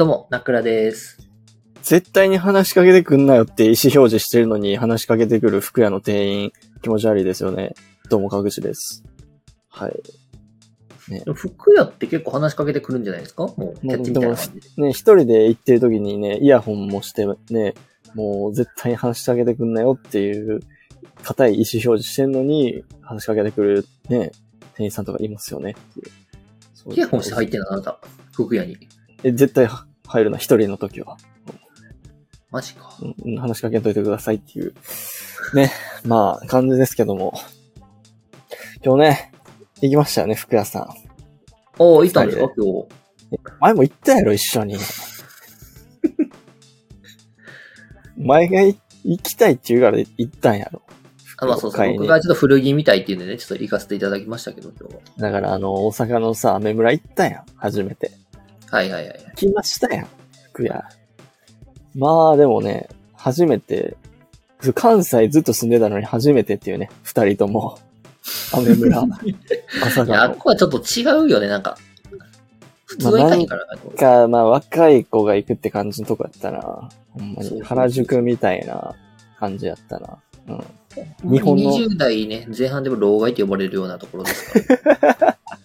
どうも、ナクラです。絶対に話しかけてくんなよって意思表示してるのに話しかけてくる服屋の店員、気持ち悪いですよね。どうも、かぐしです。はい。でも服屋って結構話しかけてくるんじゃないですか？もう、キャッチみたいな感じで。ね、一人で行ってる時にね、イヤホンもしてね、もう絶対に話しかけてくんなよっていう、硬い意思表示してんのに、話しかけてくるね、店員さんとかいますよねイヤホンして入ってんのあなた。服屋に。え、絶対入るな、一人の時は。マジか。うん話しかけといてくださいっていう、ね、まあ、感じですけども。今日ね、行きましたよね、服屋さん。おー、いたんですか？今日。前も行ったやろ、一緒に。前がい行きたいって言うから行ったんやろ。あ、まあそうそう。僕がちょっと古着みたいっていうんでね、ちょっと行かせていただきましたけど、今日は。だから、あの、大阪のさ、アメ村行ったやん、初めて。はいはいはい。来ましたやん、服屋。まあ、でもね、初めて、関西ずっと住んでたのに初めてっていうね、二人とも。アメ村、朝いや、あがっこはちょっと違うよね、なんか。普通は行かへんからな。か、まあ、若い子が行くって感じのとこやったな。ほんまに。原宿みたいな感じやったな。うん。日本の20代ね、前半でも老害って呼ばれるようなところですから。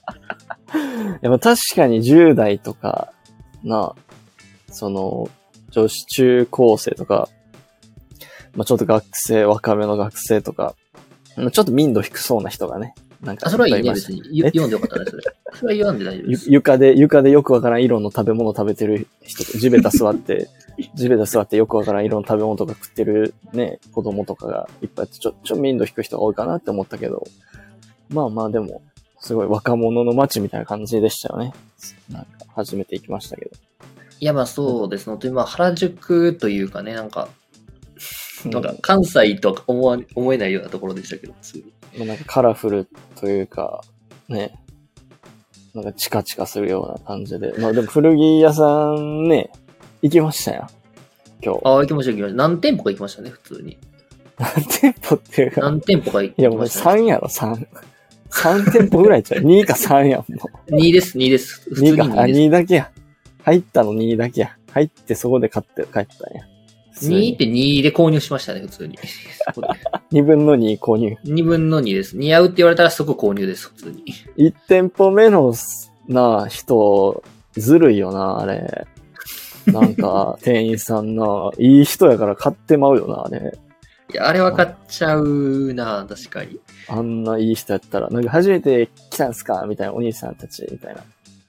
でも確かに10代とか、な、その、女子中高生とか、まあちょっと学生、若めの学生とか、まあちょっと民度低そうな人がね、なんかあ、それはいいね、別に。ゆ読んでよかったね、それ。それは言わんで大丈夫でゆす。床で、床でよくわからん色の食べ物食べてる人、地べた座って、地べた座ってよくわからん色の食べ物とか食ってるね、子供とかがいっぱいちょ、ちょ、民度低い人が多いかなって思ったけど、まあまあでも、すごい若者の街みたいな感じでしたよね。なんか、初めて行きましたけど。いや、まあそうですね。本当にまあ原宿というかね、なんか、なんか関西とは思わ思えないようなところでしたけど、普通なんかカラフルというか、ね、なんかチカチカするような感じで。まあでも古着屋さんね、行きましたよ。今日。ああ、行きました行きました。何店舗か行きましたね、普通に。何店舗っていうか、何店舗か行いやもうきました、ね。3やろ、3。3店舗ぐらいちゃう？2か3やん、も2です、2です。普う。通に2か、あ、2です。2だけや。入ったの2だけや。入ってそこで買って帰ったんや。2って2で購入しましたね、普通に。2分の2購入。2分の2です。似合うって言われたら即購入です、普通に。1店舗目のな、人、ずるいよな、あれ。なんか、店員さんな、いい人やから買ってまうよな、あれ。あれ分かっちゃうな、確かに。あんないい人やったら、なんか初めて来たんすか？みたいな、お兄さんたち、みたい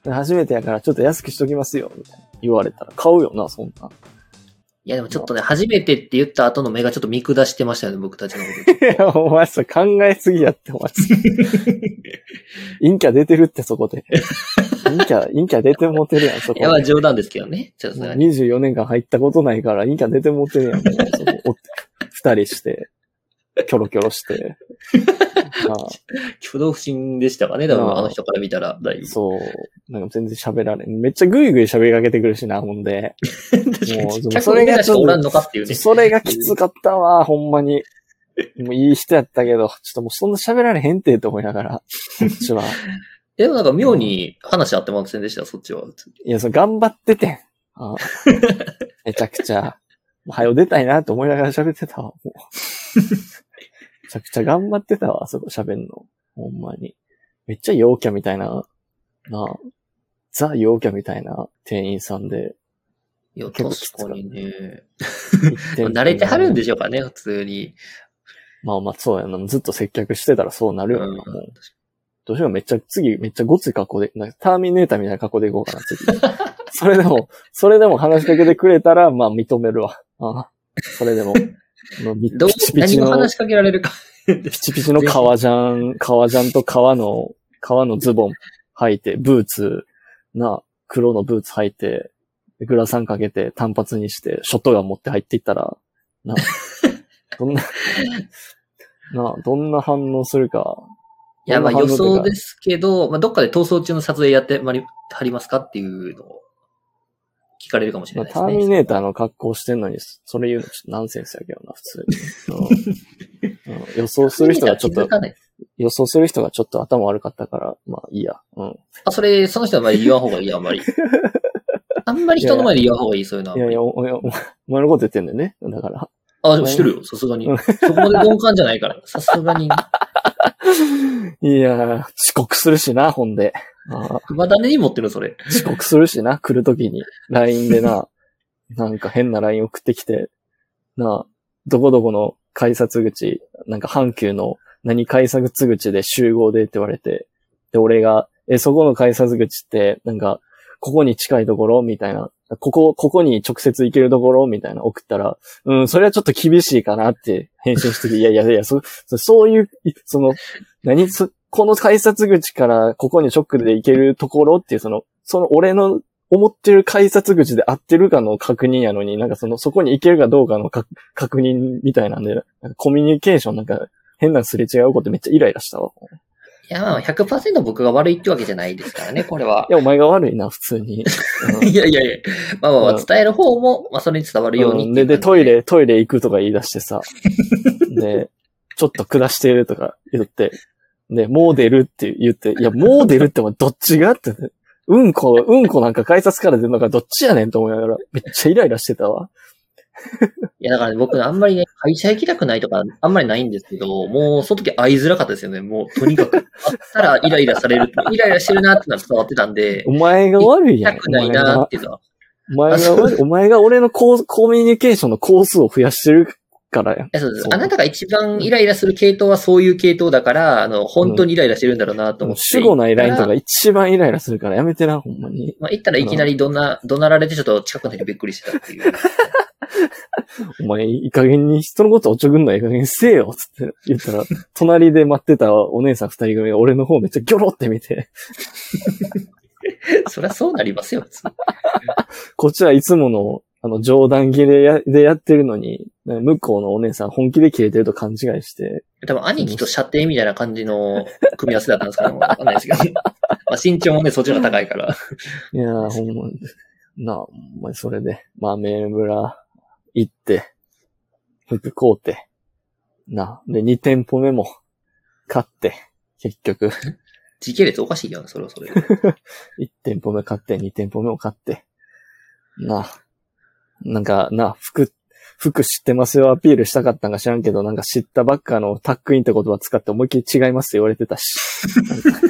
な。初めてやからちょっと安くしときますよ、みたいな。言われたら買うよな、そんな。いや、でもちょっとね、初めてって言った後の目がちょっと見下してましたよね、僕たちのこと。いや、お前それ考えすぎやって、お前。陰キャ出てるって、そこで。陰キャ、陰キャ出てもてるやん、そこいや、まあ冗談ですけどね。ちょっともうさすがに24年間入ったことないから、陰キャ出てもてるやん、そこお二人して、キョロキョロして。ま あ、挙動不審でしたかね、多分あの人から見たら、だいぶ。そう。なんか全然喋られん。めっちゃグイグイ喋りかけてくるしな、ほんで。もう客それが。それがきつかったわ、ほんまに。もういい人やったけど、ちょっともうそんな喋られへんってと思いながら、こっちは。でもなんか妙に話あってませんでした、そっちは。いや、そう、頑張っててん。ああめちゃくちゃ。もう早う出たいなって思いながら喋ってたわ。もうめちゃくちゃ頑張ってたわ、あそこ喋んの。ほんまに。めっちゃ陽キャみたいな、なあ、ザ陽キャみたいな店員さんで。いや、確かにね。慣れてはるんでしょうかね、普通に。まあまあ、そうやな。ずっと接客してたらそうなるよな。うんもうどうしようめっちゃ、次めっちゃごつい格好で、なんかターミネーターみたいな格好でいこうかな、次。それでも、それでも話しかけてくれたら、まあ認めるわ。ああそれでも、どう、何を話しかけられるか。ピチピチの革ジャン、革ジャンと革の、革のズボン履いて、ブーツ、な、黒のブーツ履いて、グラサンかけて単発にして、ショットガン持って入っていったら、な、どんな、な、どんな反応するか。いや、まあ予想ですけど、まあどっかで逃走中の撮影やってまり、はりますかっていうのを聞かれるかもしれまあ、ないですね。ターミネーターの格好してんのに、それ言うのちょっとナンセンスやけどな、普通に。予想する人がちょっと、予想する人がちょっと頭悪かったから、まあいいや。うん。あ、それ、その人はあまり言わん方がいい、あんまり。あんまり人の前で言わん方がいい、そういうのは。いやいや、お前のこと言ってんだよね。だから。あ、でもしてるよ、さすがにうん。そこまで鈍感じゃないから。さすがに。いやー、遅刻するしな、ほんで。まだ根に持ってる、それ。遅刻するしな、来るときに。LINE でな、なんか変な LINE 送ってきて、な、どこどこの改札口、なんか阪急の何改札口で集合でって言われて、で、俺が、え、そこの改札口って、なんか、ここに近いところみたいな。ここ、ここに直接行けるところみたいな送ったら、うん、それはちょっと厳しいかなって返信してて、いやいやいや、そ、そそういう、その、何そ、この改札口からここに直で行けるところっていう、その、その俺の思ってる改札口で合ってるかの確認やのに、なんかその、そこに行けるかどうかのか確認みたいなんで、なんかコミュニケーションなんか変なすれ違うことめっちゃイライラしたわ。いや、まあ、100%僕が悪いってわけじゃないですからね、これは。いや、お前が悪いな、普通に。う んいやいやいや。まあまあまあ、うん伝える方も、まあ、それに伝わるようにうんで、で、トイ。レ、トイレ行くとか言い出してさ。で、ちょっと下してるとか言って。で、もう出るって言って、いや、もう出るってもどっちがって。うんこ、うんこなんか改札から出るのかどっちやねんと思いながら、めっちゃイライラしてたわ。いや、だからね、僕、あんまりね、会社行きたくないとか、あんまりないんですけど、もう、その時会いづらかったですよね。もう、とにかく。会ったらイライラされる。イライラしてるなってのは伝わってたんで、お前が悪いやん。行きたくないなっていうのは。お前が悪い。お前が俺のコーコミュニケーションのコースを増やしてるからやん。いやそうですあなたが一番イライラする系統はそういう系統だから、あの、本当にイライラしてるんだろうなと思って。主語ないラインとかま一番イライラするからやめてな、ほんまに。あ、行ったらいきなりどんな、怒鳴られてちょっと近くの人にびっくりしてたっていう。お前、いい加減に人のことおちょぐんのいい加減にせえよつって言ったら、隣で待ってたお姉さん二人組が俺の方めっちゃギョロって見て、そりゃそうなりますよ、普通。こっちはいつもの、あの、冗談切れやでやってるのに、向こうのお姉さん本気で切れてると勘違いして、多分、兄貴と射程みたいな感じの組み合わせだったんですかね。わかんないですけど。まあ、身長もね、そっちの方が高いから。いやー、ほんまに、なあ、ほんまにそれで、まあ、メー村行って、服買うて、なあ、で、2店舗目も買って、結局、時系列おかしいよね、それはそれで。1店舗目買って、2店舗目も買って。なあ。なんか、なあ、服、服知ってますよアピールしたかったんか知らんけど、なんか知ったばっかのタックインって言葉使って思いっきり違いますって言われてたし。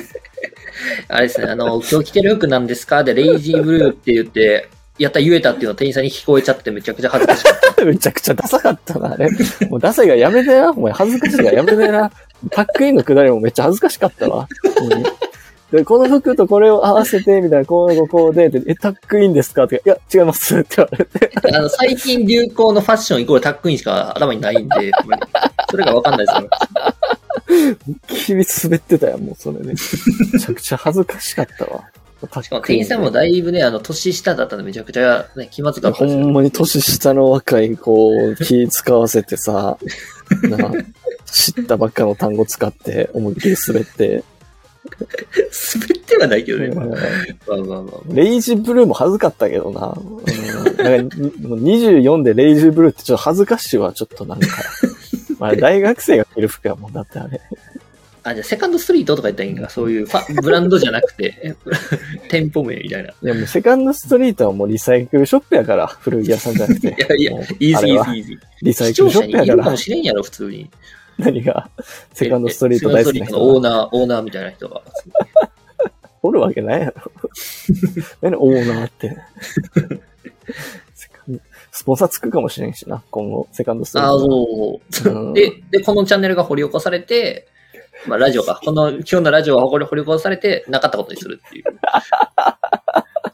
あれですね、あの、今日着てる服なんですか？で、レイジーブルーって言って、やった言えたっていうのを店員さんに聞こえちゃってめちゃくちゃ恥ずかしかった。めちゃくちゃダサかったな、あれ。もうダサいがやめてな。お前恥ずかしいがやめてな。タックインのくだりもめっちゃ恥ずかしかったわ。うんで、この服とこれを合わせて、みたいな、こうこうこうで、でえ、タックインですか？って、いや、違いますって言われて。あの、最近流行のファッションイコールタックインしか頭にないんで、それがわかんないですよ。日々滑ってたよ、もうそれで。めちゃくちゃ恥ずかしかったわ。タしかも店員さんもだいぶね、あの、年下だったんでめちゃくちゃね、気まずかったほ。んまに年下の若い子を気使わせてさ、な知ったばっかの単語使って思いっきり滑って、滑ってはないけどね。まあまあまあまあ。レイジブルーも恥ずかったけどな。うん、なんかに もう24でレイジブルーってちょっと恥ずかしいわ、ちょっとなんか。まあ大学生が着る服やもんだってあれ。あ、じゃあセカンドストリートとか言ったらいいんか。そういうファブランドじゃなくて、店舗名みたいな。いいやもうセカンドストリートはもうリサイクルショップやから、古着屋さんじゃなくて。やいやもう、イージーイージーイージー。リサイクルショップやからかも、しれんやろ、普通に。何が、セカンドストリート大好きなセカンドストリートのオ人がーナー、オーナーみたいな人が。おるわけないやろ。何？オーナーって。スポンサーつくかもしれんしな、今後、セカンドストリーああ、ト。そう。うんで、で、このチャンネルが掘り起こされて、まあ、ラジオか。この、今日のラジオが掘り掘り起こされて、なかったことにするっていう。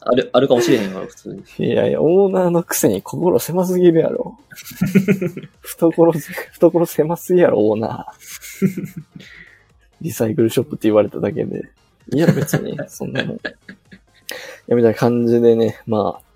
ある、あるかもしれへんから、普通に。いやいや、オーナーのくせに心狭すぎるやろ。懐、懐狭すぎやろ、オーナー。リサイクルショップって言われただけで。いや、別に、そんなもん。いや、みたいな感じでね、まあ、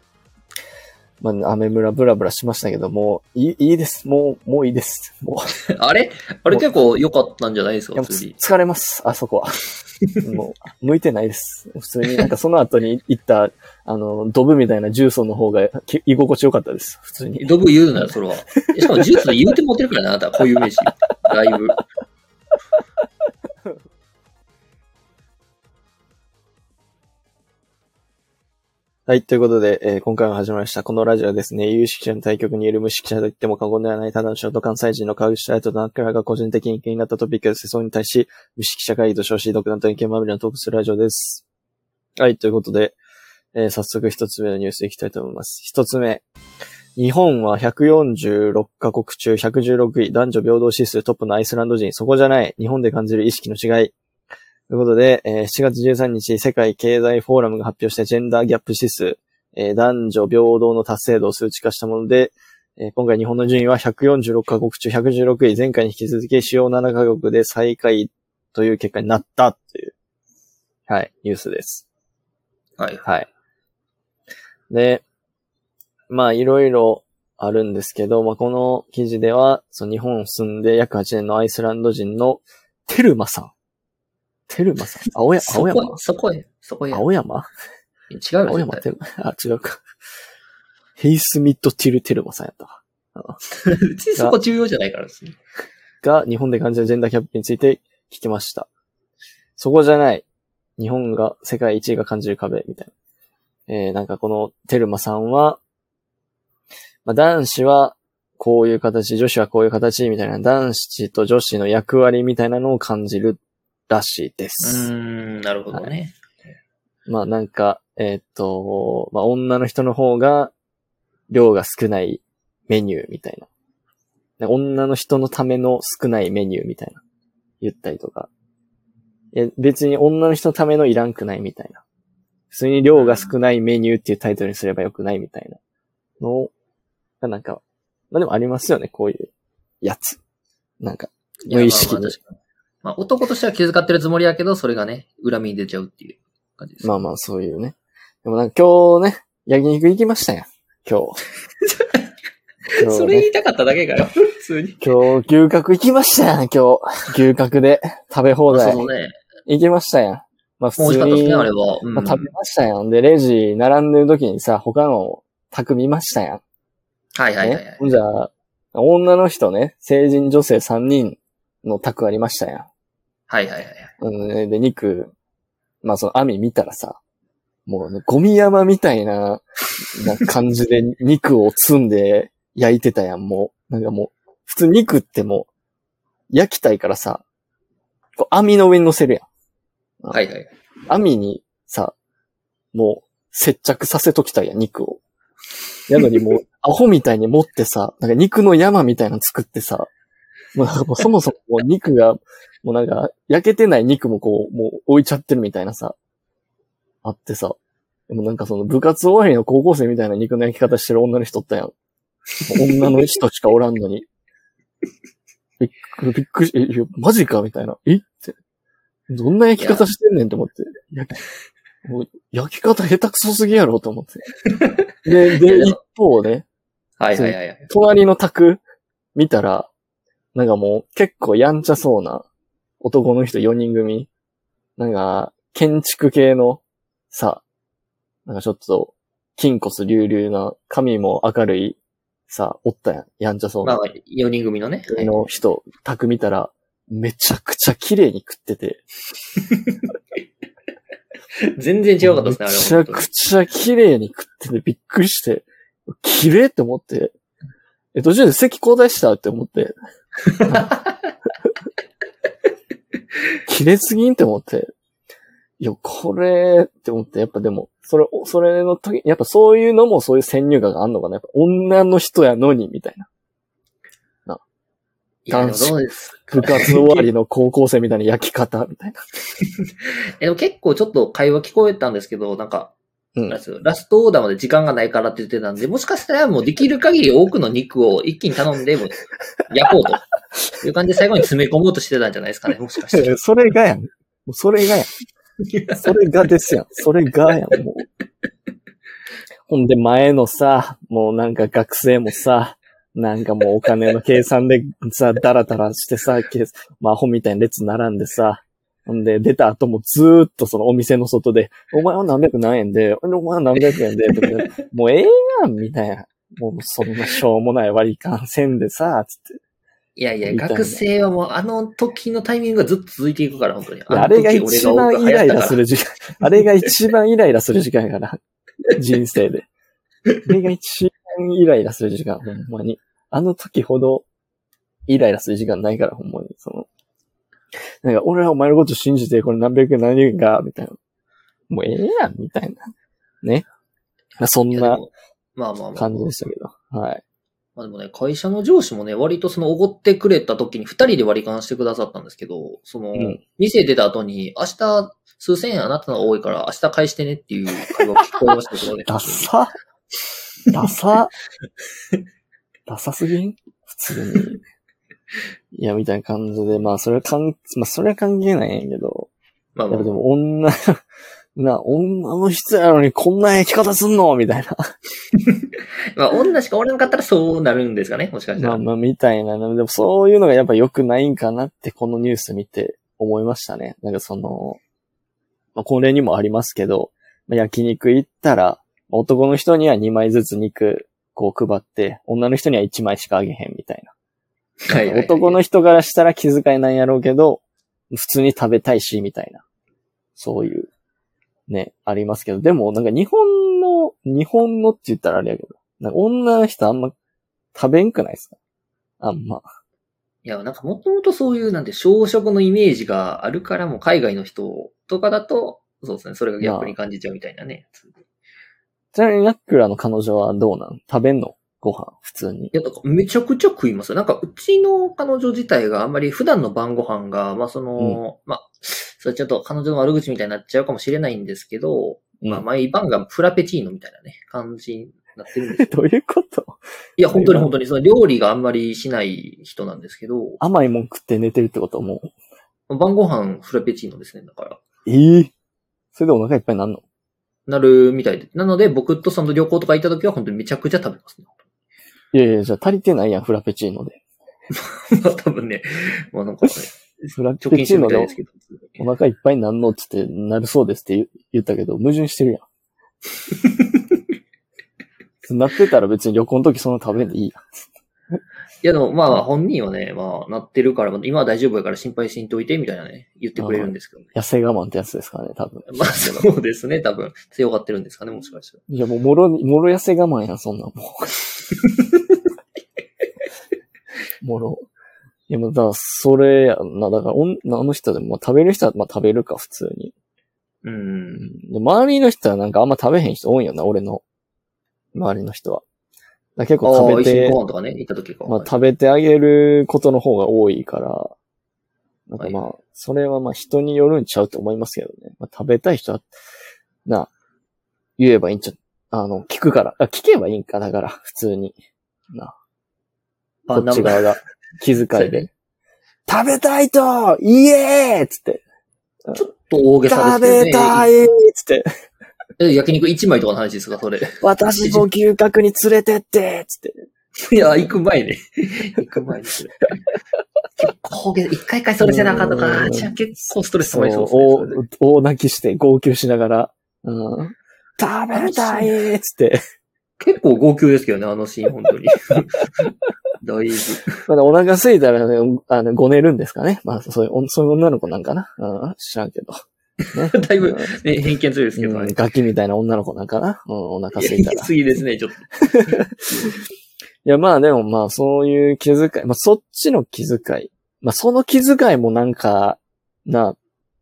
まあ、アメ村ブラブラしましたけども、いい、いいです。もう、もういいです。もう、あれ？あれ結構良かったんじゃないですか？疲れます、あそこは。もう、向いてないです。普通になんかその後に行った、あの、ドブみたいな重曹の方がき居心地よかったです。普通に。ドブ言うなよ、それは。えしかも、ジュースで言うて持ってるからな、あなた、こういう名詞。だいぶ。はい、ということで、えー今回も始まりました。このラジオはですね、有識者の対局にいる無識者と言っても過言ではない、ただのショート関西人の川口大とナックラが個人的に気になったトピックや世相に対し、無識者会議と称し、独断と意見まみれのトークするラジオです。はい、ということで、えー早速一つ目のニュースいきたいと思います。一つ目。日本は146カ国中116位、男女平等指数トップのアイスランド人、そこじゃない、日本で感じる意識の違い。ということで、えー7月13日、世界経済フォーラムが発表したジェンダーギャップ指数、えー男女平等の達成度を数値化したもので、えー今回日本の順位は146カ国中116位、前回に引き続き主要7カ国で最下位という結果になったという、はい、ニュースです。はい。はい。で、まあ、いろいろあるんですけど、まあ、この記事では、その日本を住んで約8年のアイスランド人のテルマさん。テルマさん？青や、青山？そこ、そこへ、そこへ。青山？違うよ。青山絶テルマ？あ、違うか。ヘイスミッド・ティル・テルマさんやったわ。対 別にそこ重要じゃないからですね。が、日本で感じるジェンダーキャップについて聞きました。そこじゃない。日本が世界一位が感じる壁、みたいな。えー、なんかこのテルマさんは、まあ、男子はこういう形、女子はこういう形、みたいな、男子と女子の役割みたいなのを感じるらしいでうす。ーん、なるほどね。まあなんか、えーっと、まあ女の人の方が量が少ないメニューみたいな。で女の人のための少ないメニューみたいな。言ったりとか。え別に女の人のためのいらんくないみたいな。普通に量が少ないメニューっていうタイトルにすればよくないみたいなのがなんか、まあでもありますよね、こういうやつ。なんか、いや無意識にまあまあまあ男としては気遣ってるつもりやけど、それがね、恨みに出ちゃうっていう感じです。まあまあそういうね。でもなんか今日ね、焼肉行きましたやん。今日。今日ねそれ言いたかっただけかよ。普通に。今日、牛角行きましたやん、今日。牛角で食べ放題。そうね。行きましたやん。まあ普もう美味し通に、かったですね、あれは。うんまあ、食べましたやん。で、レジ並んでる時にさ、他の宅見ましたやん。はいはいはいはねい。。ほんじゃあ、女の人ね、成人女性3人の宅ありましたやん。はいはいはい。うんねで、肉、まあその網見たらさ、もうね、ゴミ山みたいな、な感じで肉を積んで焼いてたやん、もう。なんかもう、普通肉ってもう、焼きたいからさ、こう網の上に乗せるやん。はいはい。網にさ、もう、接着させときたいやん、肉を。やのにもう、アホみたいに持ってさ、なんか肉の山みたいなの作ってさ、もうそもそも肉が、もうなんか、焼けてない肉もこう、もう置いちゃってるみたいなさ、あってさ、でもなんかその部活終わりの高校生みたいな肉の焼き方してる女の人おったやん。女の人しかおらんのに。びっくり、びっくりし、え、いやマジかみたいな。え？って。どんな焼き方してんねんって思って。焼きもう焼き方下手くそすぎやろと思って。で、で、一方ね、はいはいはいはい。隣の宅見たら、なんかもう結構やんちゃそうな男の人4人組。なんか、建築系のさ、なんかちょっと、筋骨隆々な、髪も明るい、さ、おったやん。やんちゃそうなまあ、4人組のね。はいの人、宅見たら、めちゃくちゃ綺麗に食ってて。全然違うかったですね、あれめちゃくちゃ綺麗に食っててびっくりして、綺麗って思って、え、途中で席交代したって思って。綺麗すぎんって思って。いや、これって思って、やっぱでも、それ、それの時、やっぱそういうのもそういう先入観があんのかなやっぱ女の人やのに、みたいな。いや、でもどうです部活終わりの高校生みたいな焼き方、みたいな。えでも結構ちょっと会話聞こえたんですけど、なんか、うんラストオーダーまで時間がないからって言ってたんで、もしかしたらもうできる限り多くの肉を一気に頼んで、焼こうと いう感じで最後に詰め込もうとしてたんじゃないですかね、もしかして。それがやん。それがやん。それがですやん。それがやん、もう。ほんで前のさ、もうなんか学生もさ、なんかもうお金の計算でさ、ダラダラしてさ、けまあアホみたいに列並んでさ、ほんで出た後もずーっとそのお店の外で、お前は何百何円で、お前は何百円で、とかでもうええやん、みたいな。もうそんなしょうもない割り勘せんでさ、つって。いやいや、学生はもうあの時のタイミングがずっと続いていくから、本当に。あれが一番イライラする。る時間、あれが一番イライラする時間やから。人生で。これが一番イライラする時間、ほんまに。あの時ほどイライラする時間ないから、ほんまに。その、なんか、俺はお前のこと信じて、これ何百円何円か、みたいな。もうええやん、みたいな。ね。そんなまあまあまあ。感じでしたけど。はい。まあでもね、会社の上司もね、割とその、おごってくれた時に二人で割り勘してくださったんですけど、その、うん店出た後に、明日、数千円あなたのが多いから、明日返してねっていう会話が聞こえましたけどね。ダサダサ ダサすぎん？普通に。いや、みたいな感じで、まあ、それは関、まあ、それは関係ないんやけど、まあまあやっぱでも女、な、女の人やのにこんな生き方すんの？みたいな。まあ、女しかおらなかったらそうなるんですかね、もしかしたら。まあまあ、みたいな。でもそういうのがやっぱ良くないんかなって、このニュース見て思いましたね。なんかその、まあ、これにもありますけど、まあ、焼肉行ったら、男の人には2枚ずつ肉、こう配って、女の人には1枚しかあげへんみたいな。はいはいはい男の人からしたら気遣いなんやろうけど、普通に食べたいし、みたいな。そういう、ね、ありますけど。でも、なんか日本の、日本のって言ったらあれやけど、なんか女の人あんま食べんくないですか？あんま。いや、なんかもともとそういう、なんて、小食のイメージがあるから、もう海外の人とかだと、そうですね、それが逆に感じちゃうみたいなね。ちなみにナックラの彼女はどうなん？食べんの？ご飯、普通にい。や、だからめちゃくちゃ食います。なんか、うちの彼女自体があんまり普段の晩ご飯が、まあその、まあ、それちょっと彼女の悪口みたいになっちゃうかもしれないんですけど、まあ毎晩がフラペチーノみたいなね、感じになってるんですよ。どういうこと？いや、本当に本当に、その料理があんまりしない人なんですけど、甘いもん食って寝てるってことも？う。晩ご飯フラペチーノですね、だから。ええそれでお腹いっぱいになんの？なるみたいで。なので、僕とその旅行とか行った時は本当にめちゃくちゃ食べますね。いやいや、じゃあ足りてないやん、フラペチーノで。まあ多分ね、まあなんかね、フラ貯ペチーノで。お腹いっぱいになんのっつってなるそうですって言言ったけど、矛盾してるやん。なってたら別に旅行の時そんな食べんでいいやん。いやでもまあ本人はね、まあなってるから、今は大丈夫やから心配しんといてみたいなね、言ってくれるんですけどね。痩せ我慢ってやつですからね、多分。まあそうですね、多分。強がってるんですかね、もしかしたら。いや、もう、もろに、もろ痩せ我慢やん、そんなんもう。もろ。いや、もう、だから、それやんな。だから、おんあの人でも、まあ、食べる人は、まあ、食べるか、普通に。うん。で、周りの人はなんかあんま食べへん人多いよな、俺の。周りの人は。だ結ああ、構食べてご、飯とかね、行った時か。まあ、食べてあげることの方が多いから、なんかまあ、それはまあ人によるんちゃうと思いますけどね。まあ、食べたい人は、な、言えばいいんちゃう。あの、聞くから。あ、聞けばいいんか、だから、普通に。な、あこっち側が気遣いで。食べたいとイエーっつって。ちょっと大げさ食ですね。べたいっつって。え焼肉1枚とかの話ですか、それ。私も牛角に連れてってつって。いや、行く前ね。行く前に。結構一回一回それせなあかんとうか、んじゃあ結構ストレス溜まりそうですね。大大泣きして、号泣しながら、うん、食べたいっつって。結構号泣ですけどね、あのシーン、本当に。だいぶ。まだお腹空いたらね、あの、ご寝るんですかね。まあ、そういう、おそういう女の子なんかな。うん、知らんけど。ね。だいぶうんね、偏見強いですけど、うんね。ガキみたいな女の子なんかな。うん、お腹空いたら。言 い過ぎですね、ちょっと。いや、まあでもまあ、そういう気遣い、まあそっちの気遣い。まあその気遣いもなんか、な、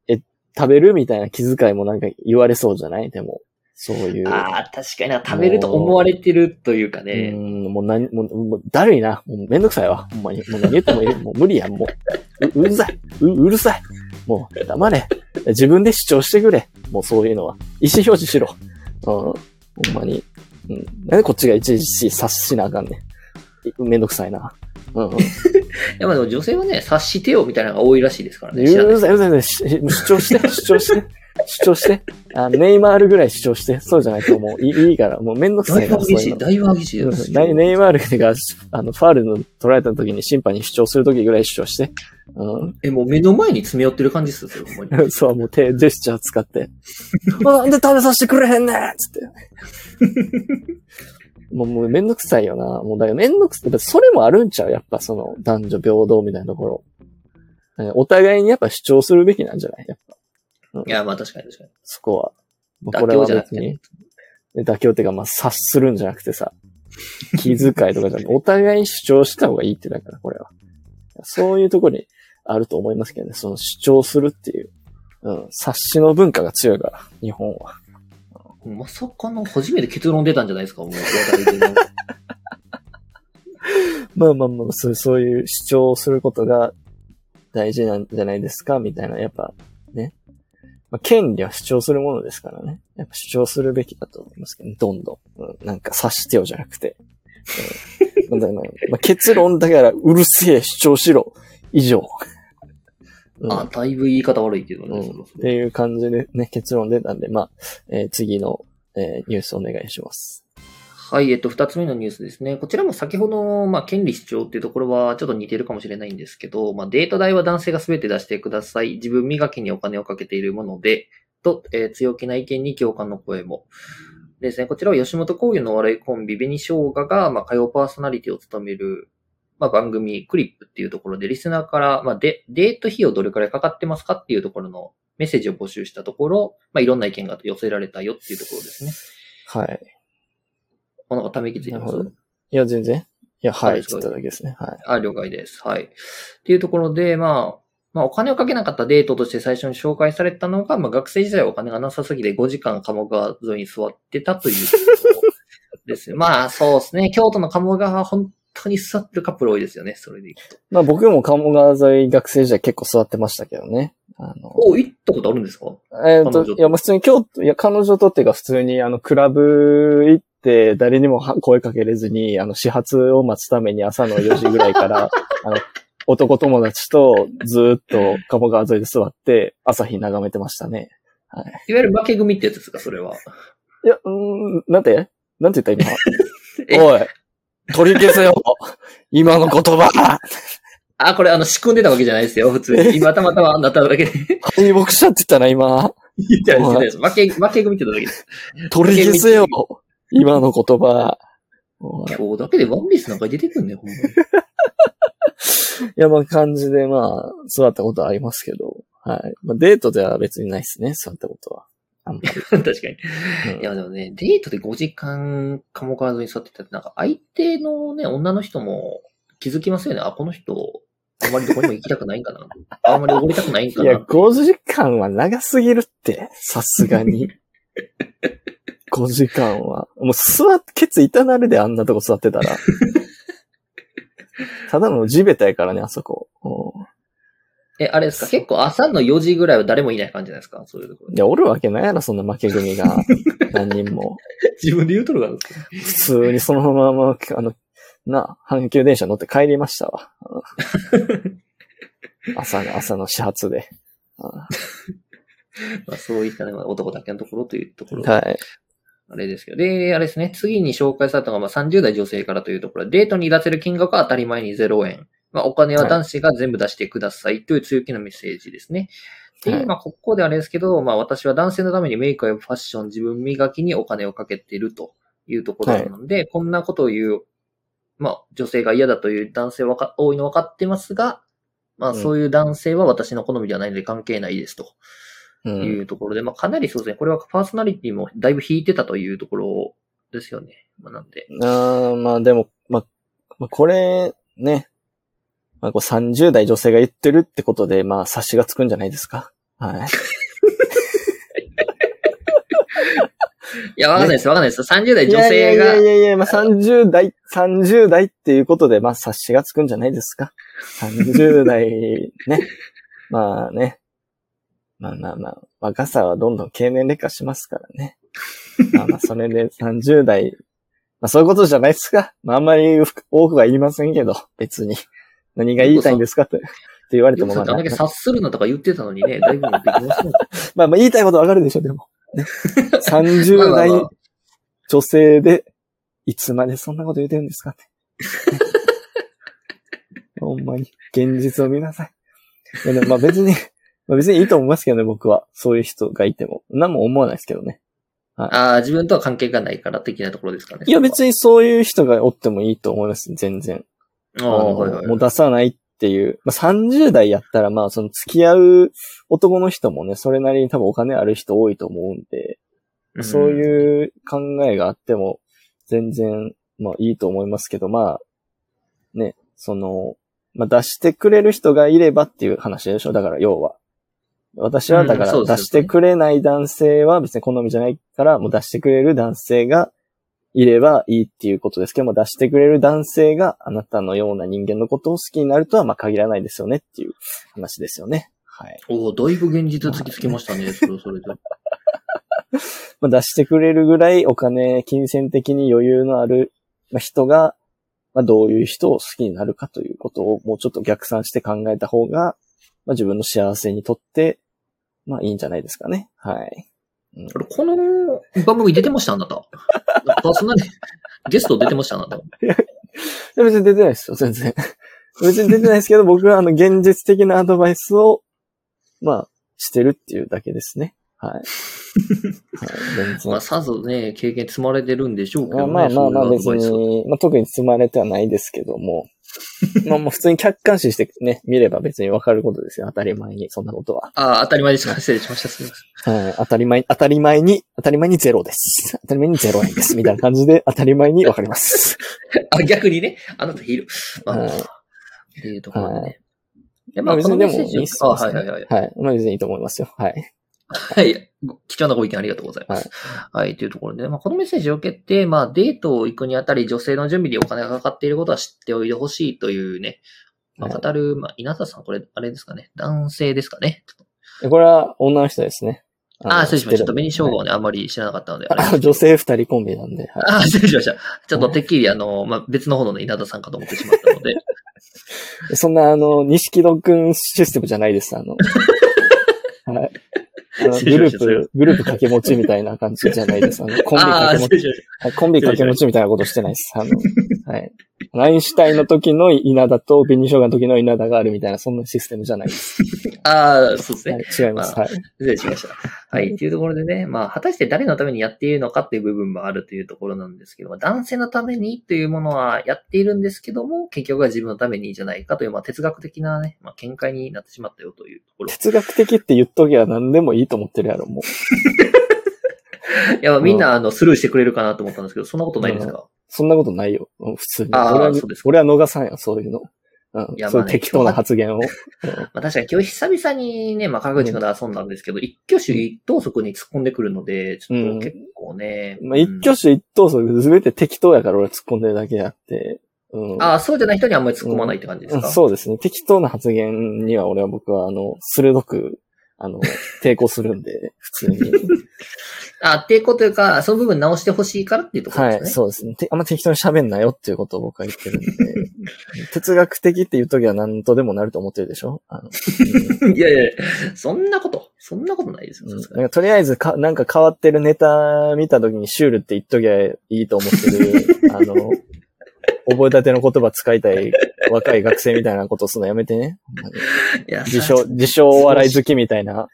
え、食べるみたいな気遣いもなんか言われそうじゃない？でも、そういう。ああ、確かにな、食べると思われてるというかうね。ん、もう何、もう、もうだるいな。もうめんどくさいわ。ほんまに。もう何言ってもいい。もう無理やん、もう。う、うるさい。う、うるさい。もう、黙れ。自分で主張してくれ。もうそういうのは。意思表示しろ。うん。ほんまに。うん。なんでこっちがいちいち察しなあかんねん。めんどくさいな。うん。い や、まあでも女性はね、察してよみたいなのが多いらしいですからね。うるさい、うるさい、主張して、主張して。主張して。あネイマールぐらい主張して。そうじゃないともういいいいから。もうめんどくさだいいから。ぶ激しい、だいぶ激しい。ネイマールが、あの、ファールの取られた時に審判に主張する時ぐらい主張して。うえ、もう目の前に詰め寄ってる感じですよ、ほんまに。ん。そう、もう手、ジェスチャー使って。あなんで食べさせてくれへんねんつって。もう、もうめんどくさいよな。もうだからめんどくさい。それもあるんちゃう？やっぱその、男女平等みたいなところ。お互いにやっぱ主張するべきなんじゃない？やっぱ。いや、まあ確かに確かに。そこは。まあこれは別に。で妥協っていうか、まあ、察するんじゃなくてさ、気遣いとかじゃなくて、お互いに主張した方がいいってだから、これは。そういうところにあると思いますけどね、その主張するっていう、うん、察しの文化が強いから、日本は。まさかの初めて結論出たんじゃないですか、もう。まあまあまあ、そうそういう主張することが大事なんじゃないですか、みたいな、やっぱね。まあ、権利は主張するものですからね。やっぱ主張するべきだと思いますけど、ね、どんどん。うん、なんか察してよじゃなくて。うん、まあ、結論だからうるせえ主張しろ。以上。うん、あ、だいぶ言い方悪いけどね。うん、っていう感じでね、結論出たんで、まあ、えー、次の、えー、ニュースお願いします。はい、えっと、二つ目のニュースですね。こちらも先ほど、まあ、権利主張っていうところはちょっと似てるかもしれないんですけど、まあ、デート代は男性が全て出してください。自分磨きにお金をかけているもので、と、えー、強気な意見に共感の声も。ですね、こちらは吉本興業の笑いコンビ、紅生姜が、まあ、火曜パーソナリティを務める、まあ、番組、クリップっていうところで、リスナーから、まあ、デデート費用どれくらいかかってますかっていうところのメッセージを募集したところ、まあ、いろんな意見が寄せられたよっていうところですね。はい。あ、なんかため息ついてますいや、全然。いや、はい、言っただけですね。はい。あ、了解です。はい。っていうところで、まあ、まあ、お金をかけなかったデートとして最初に紹介されたのが、まあ、学生時代お金がなさすぎて5時間鴨川沿いに座ってたというですね。まあ、そうですね。京都の鴨川は本当に座ってるカップル多いですよね。それでいくと。まあ、僕も鴨川沿い学生時代結構座ってましたけどね。あの。お、行ったことあるんですか？えっ、と、いや、もう普通に京都、いや、彼女とっていうか普通にあの、クラブ行って、誰にも声かけれずに、あの、始発を待つために朝の4時ぐらいから、あの、男友達とずっと鴨川沿いで座って朝日眺めてましたね。はい。いわゆる負け組ってやつですか、それは。いや、うん、なんてなんて言った今 おい、取り消せよ今の言葉あ、これあの、仕組んでたわけじゃないですよ、普通に。今たまたまなっただけで。敗北者って言ったな、今。言ってないです。負け、負け組って言っただけです。取り消せよ 今の言葉。今日だけでワンピースなんか出てくんね、ほんまに。いや、まあ感じで、まあ、座ったことはありますけど、はい。まあデートでは別にないですね、座ったことは。確かに。うん、いや、でもね、デートで5時間、鴨川沿いに座ってたって、なんか相手のね、女の人も気づきますよね。あ、この人、あんまりどこにも行きたくないんかな。あんまり登りたくないんかな。いや、5時間は長すぎるって、さすがに。5時間は。もう座って、ケツ痛なるであんなとこ座ってたら。ただの地べたやからね、あそこ。え、あれですか？結構朝の4時ぐらいは誰もいない感じじゃないですか？そういうところ。いや、おるわけないやろ、そんな負け組が。何人も。自分で言うとるから普通にそのまま、あの、な、阪急電車乗って帰りましたわ。朝の、朝の始発で。まあそういったね、男だけのところというところ。はい。あれですけど。で、あれですね。次に紹介されたのが、まあ、30代女性からというところで、デートに出せる金額は当たり前に0円。まあ、お金は男子が全部出してくださいという強気のメッセージですね。で、まあ、ここであれですけど、まあ、私は男性のためにメイクやファッション、自分磨きにお金をかけているというところなので、はい、こんなことを言う、まあ、女性が嫌だという男性は多いの分かってますが、まあ、そういう男性は私の好みではないので関係ないですと。いうところで、うん、まあかなりそうですね、これはパーソナリティもだいぶ引いてたというところですよね。まあなんで。ああ、まあでも、まあ、これ、ね。まあこう30代女性が言ってるってことで、まあ察しがつくんじゃないですか？はい。いや、わかんないです、わかんないです。30代女性が。いやいやいやいや、まあ、30代、30代っていうことで、まあ、察しがつくんじゃないですか？30代、ね。まあね。まあまあまあ、若さはどんどん経年劣化しますからね。まあまあ、それで30代、まあそういうことじゃないですか。まああんまり多くは言いませんけど、別に。何が言いたいんですかって。って言われてもまあ。あんだけ察するのとか言ってたのにね、だいぶできますね。まあまあ言いたいことわかるでしょ、でも。ね、30代女性で、いつまでそんなこと言ってるんですかって。ほんまに、現実を見なさい。いやまあ別に、まあ、別にいいと思いますけどね、僕は。そういう人がいても。何も思わないですけどね。はい、ああ、自分とは関係がないから的なところですかね。いや、別にそういう人がおってもいいと思います、全然。ああ、はいはい、もう出さないっていう。まあ、30代やったら、まあ、その付き合う男の人もね、それなりに多分お金ある人多いと思うんで。そういう考えがあっても、全然、まあいいと思いますけど、まあ、ね、その、まあ出してくれる人がいればっていう話でしょだから要は。私はだから出してくれない男性は別に好みじゃないから、もう出してくれる男性がいればいいっていうことですけども、出してくれる男性があなたのような人間のことを好きになるとはまあ限らないですよねっていう話ですよね。はい。おおだいぶ現実突きつけましたね、それそれで。まあ出してくれるぐらいお金、金銭的に余裕のある人が、まあどういう人を好きになるかということをもうちょっと逆算して考えた方が、まあ自分の幸せにとって、まあいいんじゃないですかね。はい。うん、この番組出てましたあなた。パーソナリゲスト出てましたあなた。いや、別に出てないですよ、全然。別に出てないですけど、僕はあの、現実的なアドバイスを、まあ、してるっていうだけですね。はい。はい、まあ、さぞね、経験積まれてるんでしょうけどね。まあまあまあ別に、まあ特に積まれてはないですけども、まあもう普通に客観視してね、見れば別にわかることですよ。当たり前に、そんなことは。ああ、当たり前ですか。失礼しました。すみません。はい。当たり前、当たり前に、当たり前にゼロです。当たり前にゼロ円です。みたいな感じで当たり前にわかります。あ、逆にね、あなたヒール。まあ、はい、っていうところでね。はい、まあ、別にでもいいっすよ、ね。はいはいはい。はい。まあ別にいいと思いますよ。はい。はい。貴重なご意見ありがとうございます。はい。はい、というところで、まあ、このメッセージを受けて、まあ、デートを行くにあたり、女性の準備にお金がかかっていることは知っておいてほしいというね、まあ、語る、まあ、稲田さん、これ、あれですかね。男性ですかね。これは女の人ですね。ああ、失礼しました。ちょっと紅生姜をね、あんまり知らなかったので。あ 女性二人コンビなんで。はい、ああ、失礼しました。ちょっと てっきり、あの、まあ、別の方の稲田さんかと思ってしまったので。そんな、あの、錦戸くんシステムじゃないです。あの。はい。グループ、グループ掛け持ちみたいな感じじゃないです。あの、コンビ掛け持ち。コンビ掛け持ちみたいなことしてないです。あの、はい。アインシュタインの時の稲田と紅生姜の時の稲田があるみたいな、そんなシステムじゃないです。ああ、そうですね、はい。違います。はい。失礼しました。はい。っていうところでね、まあ、果たして誰のためにやっているのかっていう部分もあるというところなんですけども、男性のためにというものはやっているんですけども、結局は自分のためにじゃないかという、まあ、哲学的なね、まあ、見解になってしまったよというところ。哲学的って言っときゃ何でもいいと思ってるやろ、もう。いや、みんな、あの、スルーしてくれるかなと思ったんですけど、そんなことないですか？そんなことないよ。普通に。あ俺は俺は逃さんよ、そういうの。うん。いやそういう適当な発言を。まあ確かに今日久々にね、まあ川口君で遊んだんですけど、一挙手一投足に突っ込んでくるので、ちょっと結構ね。まあ一挙手一投足すべて適当やから俺突っ込んでるだけであって、うん、ああ、そうじゃない人にあんまり突っ込まないって感じですか、そうですね。適当な発言には俺は僕はあの、鋭くあの、抵抗するんで、普通に。あ、抵抗というか、その部分直してほしいからっていうところですね。はい、そうですね。あんま適当に喋んなよっていうことを僕は言ってるんで、哲学的っていう時は何とでもなると思ってるでしょ？あの、うん、いやいやそんなこと、そんなことないですよ。うん、なんかとりあえずか、なんか変わってるネタ見た時にシュールって言っときゃいいと思ってる、あの、覚えたての言葉使いたい 若い学生みたいなことするのやめてね。自称、自称お笑い好きみたいな、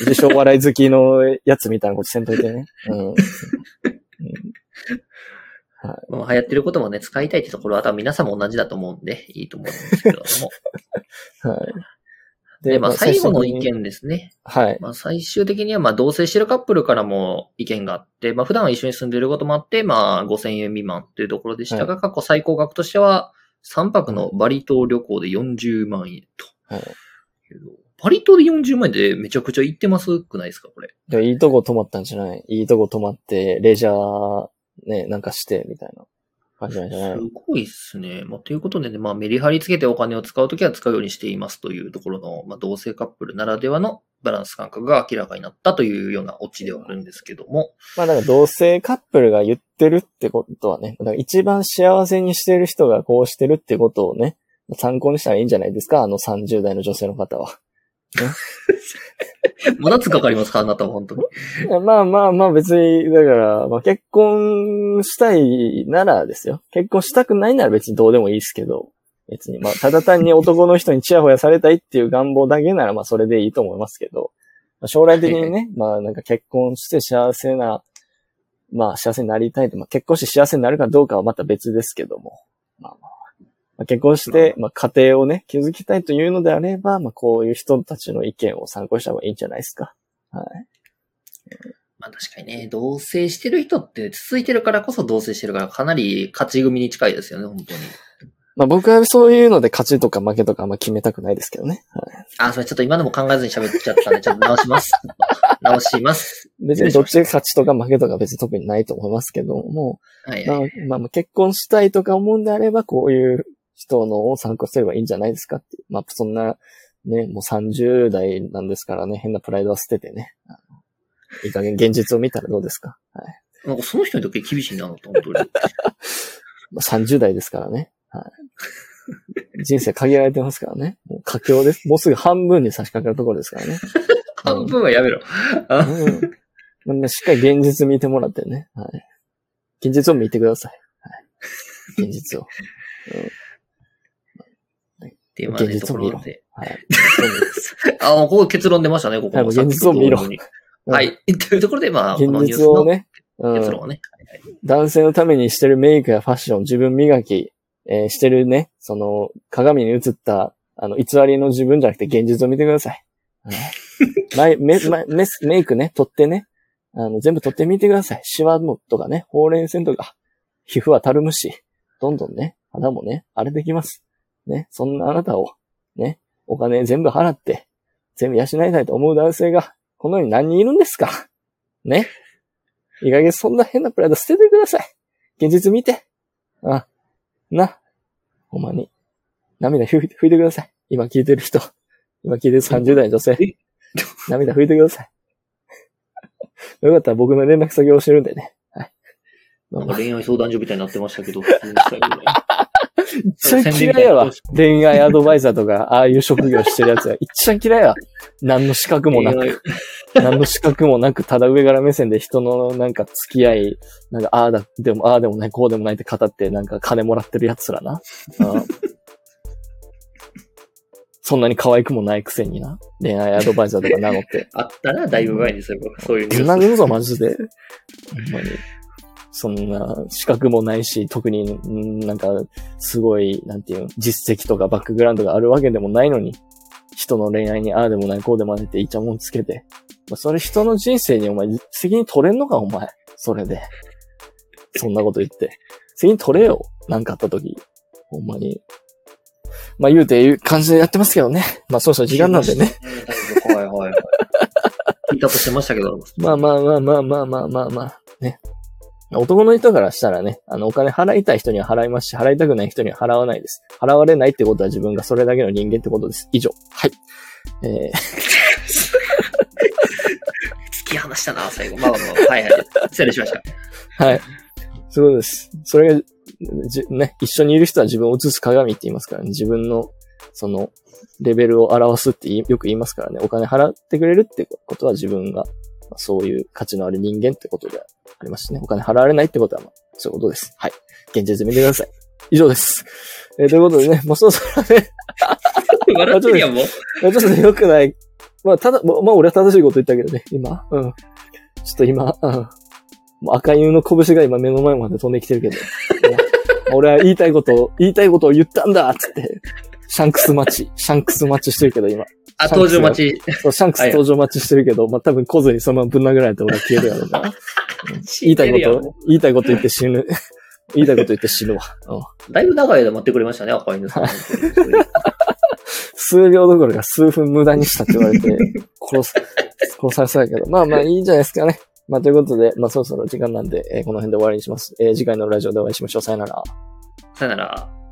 自称お笑い好きのやつみたいなことせんといてね。うん。はい、もう流行ってることもね、使いたいってところは多分皆さんも同じだと思うんで、いいと思うんですけども。はい。で、まあ最後の意見ですね。はい。まあ最終的にはまあ同棲してるカップルからも意見があって、まあ普段は一緒に住んでることもあって、まあ5000円未満というところでしたが、はい、過去最高額としては3泊のバリ島旅行で40万円と。はい。バリ島で40万円でめちゃくちゃ行ってますくないですかこれ？いいとこ泊まったんじゃない？いいとこ泊まって、レジャーね、なんかして、みたいな。感じなんじゃないすごいっすね。まあ、ということでね、まあ、メリハリつけてお金を使うときは使うようにしていますというところの、まあ、同性カップルならではのバランス感覚が明らかになったというようなオチではあるんですけども。まあ、だから同性カップルが言ってるってことはね、だから一番幸せにしてる人がこうしてるってことをね、参考にしたらいいんじゃないですか？あの30代の女性の方は。まだつかかりますかあなたは本当に。まあまあまあ別に、だから、まあ結婚したいならですよ。結婚したくないなら別にどうでもいいですけど、別に、まあただ単に男の人にチヤホヤされたいっていう願望だけならまあそれでいいと思いますけど、将来的にね、まあなんか結婚して幸せな、まあ幸せになりたいと、まあ結婚して幸せになるかどうかはまた別ですけども、まあまあまあ、結婚して、まあ、家庭をね、築きたいというのであれば、まあ、こういう人たちの意見を参考にした方がいいんじゃないですか。はい。まあ、確かにね、同棲してる人って続いてるからこそ同棲してるからかなり勝ち組に近いですよね、本当に。まあ僕はそういうので勝ちとか負けとかあんま決めたくないですけどね。はい、あ、それちょっと今でも考えずに喋っちゃったんで、ちょっと直します。直します。別にどっちが勝ちとか負けとか別に特にないと思いますけども、はい、はい。まあ、まあ、結婚したいとか思うんであれば、こういう人のを参考すればいいんじゃないですかっていう。まあ、そんな、ね、もう30代なんですからね、変なプライドは捨ててね。いい加減現実を見たらどうですか？はい。なんかその人にとって厳しいな、本当に。まあ、30代ですからね。はい。人生限られてますからね。もう佳境です。もうすぐ半分に差し掛かるところですからね。半分はやめろ。あうん。まあしっかり現実見てもらってね。はい。現実を見てください。はい。現実を。っていうまあね現実を見ろところで。はい。あ、もうここ結論出ましたね、ここ現実を見ろはい。というところで、まあ、現実をね。うん。結論をね。男性のためにしてるメイクやファッション、自分磨き、えーしてるね、その、鏡に映った、あの、偽りの自分じゃなくて現実を見てください。は いメメメメメイクね、取ってね、あの、全部取ってみてください。シワもとかね、ほうれん線とか、皮膚はたるむし、どんどんね、肌もね、荒れてきます。ね、そんなあなたを、ね、お金全部払って、全部養いたいと思う男性が、この世に何人いるんですか？ね？いい加減そんな変なプライド捨ててください。現実見て。あ、な、ほんまに。涙拭いて拭いてください。今聞いてる人。今聞いてる30代の女性。涙拭いてください。よかったら僕の連絡先を教えるんでね。はい。なんか恋愛相談所みたいになってましたけど、普通にしたけどね一番嫌いやわ。恋愛アドバイザーとか、ああいう職業してるやつは。一番嫌いやわ。何の資格もなく、何の資格もなく、ただ上から目線で人のなんか付き合い、なんかああだ、でも、ああでもない、こうでもないって語って、なんか金もらってるやつらな。うんそんなに可愛くもないくせにな。恋愛アドバイザーとか名乗って。あったな、だいぶ前にそういうそういうニュースぶん殴るぞ、マジで。ほんまに。そんな、資格もないし、特に、んなんか、すごい、なんていうの、実績とかバックグラウンドがあるわけでもないのに、人の恋愛にああでもない、こうでもないってイチャモンつけて。まあ、それ人の人生にお前、責任取れんのか、お前。それで。そんなこと言って。責任取れよ。なんかあった時。ほんまに。まあ言うていう感じでやってますけどね。まあそうそう時間なんでね。はいはいはい。聞いたとしてましたけど。まあまあまあまあまあまあまあまあ、ね。男の人からしたらね、あの、お金払いたい人には払いますし、払いたくない人には払わないです。払われないってことは自分がそれだけの人間ってことです。以上。はい。えー、突き放したな、最後。まあまあまあ、はいはい。失礼しました。はい。そうです。それが、じね、一緒にいる人は自分を映す鏡って言いますからね。自分の、その、レベルを表すってよく言いますからね。お金払ってくれるってことは自分が、まあそういう価値のある人間ってことでありますしね。お金払われないってことは、まあ、そういうことです。はい。現実見てください。以上です。えーということでね、もうそろそろね、笑ってるやん、もう。まあちょっとね、良くない。まあ、ただ、まあ、まあ俺は正しいこと言ったけどね、今。うん。ちょっと今、うん。もう赤犬の拳が今目の前まで飛んできてるけど。ね俺は言いたいことを、言いたいことを言ったんだっつって、シャンクス待ち、シャンクス待ちしてるけど今。あ、登場待ち。そう、シャンクス登場待ちしてるけど、まあ多分来ずにそのままぶん殴られて俺は消えるやろうな。言いたいこと、言いたいこと言って死ぬ。言いたいこと言って死ぬわ。うんだいぶ長い間待ってくれましたね、赤犬さん。数秒どころか数分無駄にしたって言われて、殺す、殺されそうやけど。まあまあいいんじゃないですかね。まあということで、まあそろそろ時間なんで、えーこの辺で終わりにします。えー次回のラジオでお会いしましょう。さよなら。さよなら。